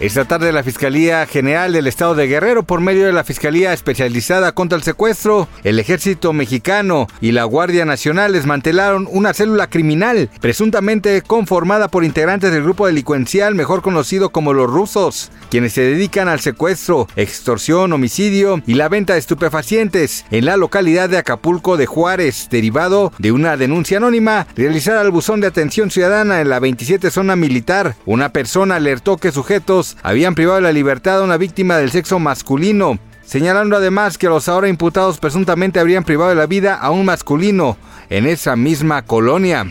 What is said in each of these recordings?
Esta tarde la Fiscalía General del Estado de Guerrero, por medio de la Fiscalía Especializada contra el Secuestro, el Ejército Mexicano y la Guardia Nacional desmantelaron una célula criminal presuntamente conformada por integrantes del grupo delincuencial mejor conocido como los rusos, quienes se dedican al secuestro, extorsión, homicidio y la venta de estupefacientes en la localidad de Acapulco de Juárez, derivado de una denuncia anónima realizada al buzón de atención ciudadana en la 27 zona militar. Una persona alertó que sujetos habían privado de la libertad a una víctima del sexo masculino, señalando además que los ahora imputados presuntamente habrían privado de la vida a un masculino en esa misma colonia.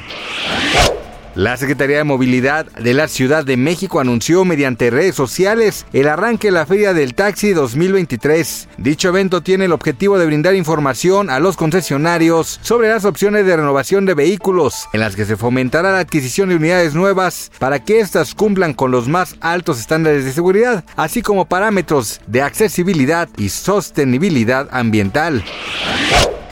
La Secretaría de Movilidad de la Ciudad de México anunció mediante redes sociales el arranque de la Feria del Taxi 2023. Dicho evento tiene el objetivo de brindar información a los concesionarios sobre las opciones de renovación de vehículos, en las que se fomentará la adquisición de unidades nuevas para que éstas cumplan con los más altos estándares de seguridad, así como parámetros de accesibilidad y sostenibilidad ambiental.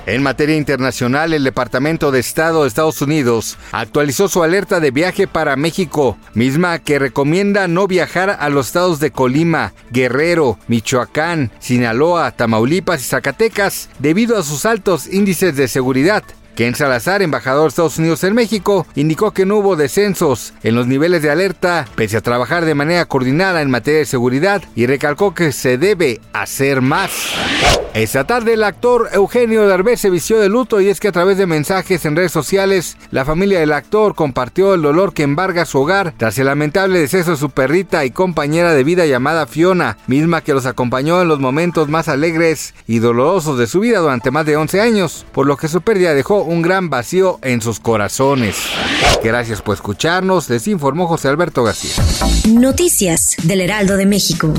En materia internacional, el Departamento de Estado de Estados Unidos actualizó su alerta de viaje para México, misma que recomienda no viajar a los estados de Colima, Guerrero, Michoacán, Sinaloa, Tamaulipas y Zacatecas debido a sus altos índices de seguridad. Ken Salazar, embajador de Estados Unidos en México, indicó que no hubo descensos en los niveles de alerta, pese a trabajar de manera coordinada en materia de seguridad, y recalcó que se debe hacer más. Esta tarde el actor Eugenio Derbez se vistió de luto y es que a través de mensajes en redes sociales, la familia del actor compartió el dolor que embarga su hogar tras el lamentable deceso de su perrita y compañera de vida llamada Fiona, misma que los acompañó en los momentos más alegres y dolorosos de su vida durante más de 11 años, por lo que su pérdida dejó un gran vacío en sus corazones. Gracias por escucharnos, les informó José Alberto García. Noticias del Heraldo de México.